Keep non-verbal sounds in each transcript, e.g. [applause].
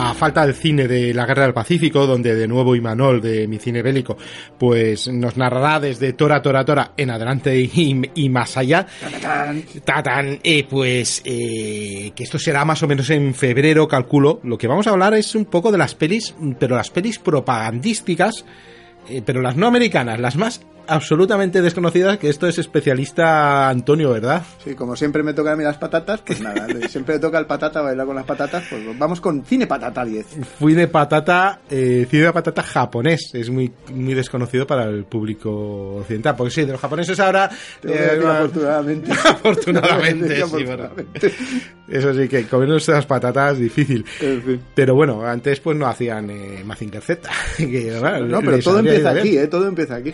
A falta del cine de la Guerra del Pacífico, donde de nuevo Imanol de mi cine bélico, pues nos narrará desde Tora, Tora, Tora en adelante y, y más allá. Tatán, eh, pues eh, que esto será más o menos en febrero, calculo. Lo que vamos a hablar es un poco de las pelis, pero las pelis propagandísticas, eh, pero las no americanas, las más absolutamente desconocidas, que esto es especialista Antonio, ¿verdad? Sí, como siempre me toca a mí las patatas, pues nada, [laughs] siempre me toca el patata bailar con las patatas, pues vamos con cine patata 10. Fui de patata, eh, cine de patata japonés, es muy, muy desconocido para el público occidental, porque sí, de los japoneses ahora... Eh, afortunadamente. afortunadamente, sí, afortunadamente. Eso sí, que comer esas patatas difícil. En fin. Pero bueno, antes pues no hacían eh, Mazinger Z. [laughs] que, bueno, No, pero todo empieza aquí. ¿eh? Todo empieza aquí.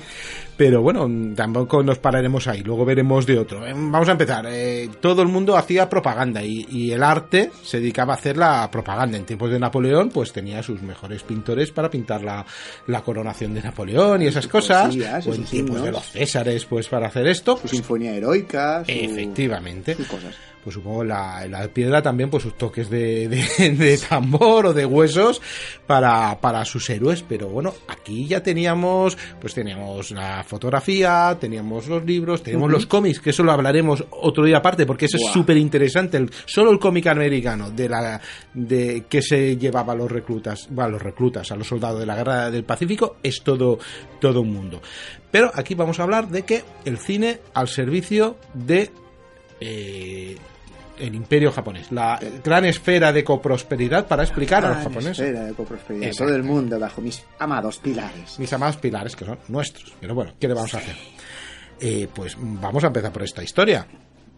Pero bueno, tampoco nos pararemos ahí, luego veremos de otro. Eh, Vamos a empezar. Eh, todo el mundo hacía propaganda y, y el arte se dedicaba a hacer la propaganda. En tiempos de Napoleón, pues tenía sus mejores pintores para pintar la, la coronación de Napoleón y esas cosas. poesías y O en tiempos de los Césares, pues para hacer esto. Su sinfonía heroica, su... Efectivamente. sus cosas. Pues supongo la, la piedra también, pues sus toques de, de, [laughs] de tambor o de huesos para, para sus héroes. Pero bueno, aquí ya teníamos, pues teníamos la fotografía, teníamos los libros, teníamos los cómics, que eso lo hablaremos otro día aparte, porque eso es súper interesante. Solo el cómic americano de la, de que se llevaba a los reclutas, bueno, a los reclutas, a los soldados de la guerra del Pacífico, es todo, todo un mundo. Pero aquí vamos a hablar de que el cine al servicio de eh, el imperio japonés, la gran esfera de coprosperidad para explicar a los japoneses. esfera de coprosperidad. Exacto. Todo el mundo bajo mis amados pilares. Mis amados pilares, que son nuestros. Pero bueno, ¿qué le vamos a hacer? Eh, pues vamos a empezar por esta historia.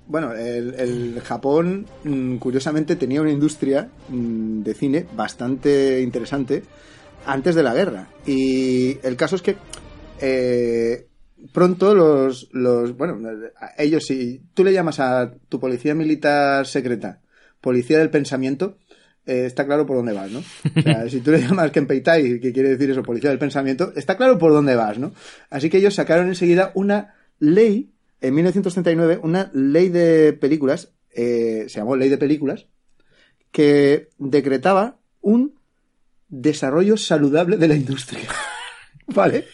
Bueno, el, el Japón, mm, curiosamente, tenía una industria mm, de cine bastante interesante antes de la guerra. Y el caso es que eh, pronto los, los. Bueno, ellos, si tú le llamas a tu policía militar secreta policía del pensamiento, eh, está claro por dónde vas, ¿no? O sea, [laughs] si tú le llamas Kenpeitai, que quiere decir eso, policía del pensamiento, está claro por dónde vas, ¿no? Así que ellos sacaron enseguida una ley, en 1939, una ley de películas, eh, se llamó ley de películas, que decretaba un desarrollo saludable de la industria. [laughs] ¿Vale?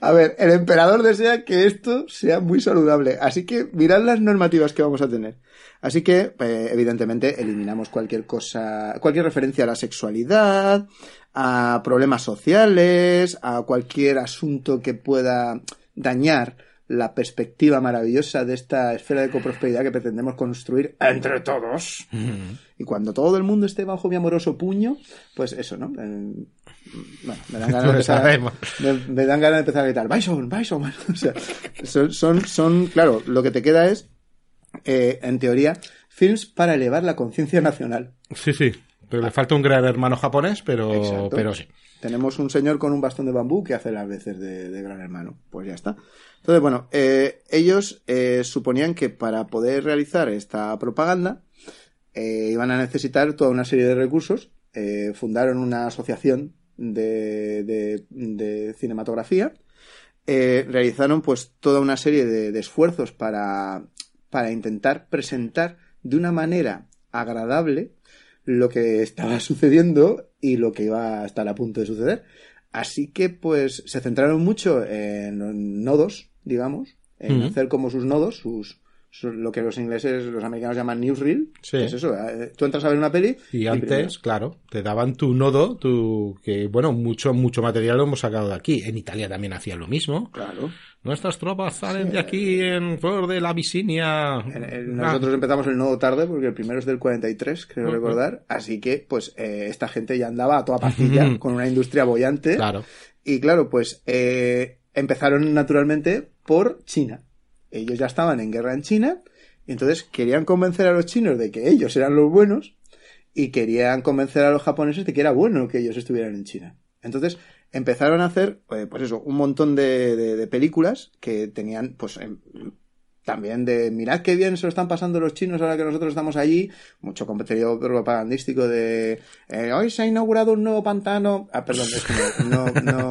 A ver, el emperador desea que esto sea muy saludable, así que mirad las normativas que vamos a tener. Así que, eh, evidentemente, eliminamos cualquier cosa, cualquier referencia a la sexualidad, a problemas sociales, a cualquier asunto que pueda dañar la perspectiva maravillosa de esta esfera de coprosperidad que pretendemos construir entre todos. Y cuando todo el mundo esté bajo mi amoroso puño, pues eso, ¿no? Eh, bueno, me dan ganas de empezar, me, me dan ganas de empezar a gritar, Bison, Bison, [laughs] o sea, son, son, son, claro, lo que te queda es, eh, en teoría, films para elevar la conciencia nacional. Sí, sí. Pero le falta un gran hermano japonés, pero, Exacto. pero sí. Tenemos un señor con un bastón de bambú que hace las veces de, de gran hermano. Pues ya está. Entonces, bueno, eh, ellos eh, suponían que para poder realizar esta propaganda eh, iban a necesitar toda una serie de recursos. Eh, fundaron una asociación de, de- de cinematografía. Eh, realizaron pues toda una serie de, de esfuerzos para, para intentar presentar de una manera agradable lo que estaba [laughs] sucediendo y lo que iba a estar a punto de suceder. Así que, pues, se centraron mucho en nodos, digamos, en hacer como sus nodos, sus, su- lo que los ingleses, los americanos llaman newsreel. Sí. Es eso, eh, tú entras a ver una peli Y antes, claro, te daban tu nodo, tu, que bueno, mucho, mucho material lo hemos sacado de aquí. En Italia también hacían lo mismo. Claro. nuestras tropas salen de aquí en por de la Abisinia. nosotros empezamos el nodo tarde porque el primero es del 43, creo recordar. Así que, pues, eh, esta gente ya andaba a toda pastilla con una industria bollante. Claro. Y claro, pues, eh, empezaron naturalmente por China. Ellos ya estaban en guerra en China y entonces querían convencer a los chinos de que ellos eran los buenos y querían convencer a los japoneses de que era bueno que ellos estuvieran en China. Entonces empezaron a hacer, eh, pues eso, un montón de, de, películas que tenían, pues, em, también de mirad qué bien se lo están pasando los chinos ahora que nosotros estamos allí, mucho contenido propagandístico de eh, hoy se ha inaugurado un nuevo pantano, ah, perdón, es que no, no, no,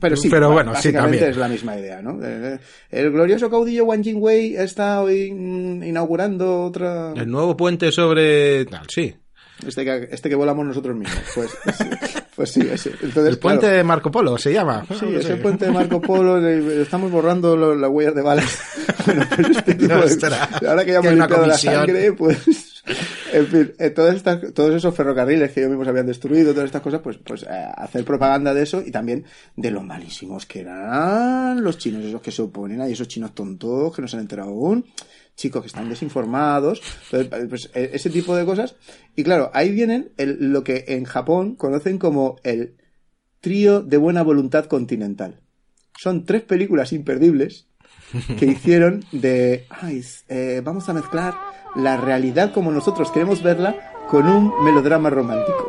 pero sí, pero bueno, básicamente sí, es la misma idea, ¿no? Eh, el glorioso caudillo Wang Jingwei está hoy mm, inaugurando otra... El nuevo puente sobre... sí. Este que, este que volamos nosotros mismos. Pues, [laughs] pues sí, ese. Entonces, el puente de Marco Polo se llama. Sí, ese puente de Marco [laughs] Polo. estamos borrando las huellas de balas. [laughs] bueno, pero este tipo de, Ahora que ya hemos limpiado la sangre, pues. En fin, eh, todas estas, todos esos ferrocarriles que ellos mismos habían destruido, todas estas cosas, pues, pues eh, hacer propaganda de eso y también de lo malísimos que eran los chinos, esos que se oponen, hay esos chinos tontos que no se han enterado aún chicos que están desinformados, pues, e, ese tipo de cosas. Y claro, ahí vienen lo que en Japón conocen como el trío de buena voluntad continental. Son tres películas imperdibles que [laughs] hicieron de, ay, eh, vamos a mezclar la realidad como nosotros queremos verla con un melodrama romántico.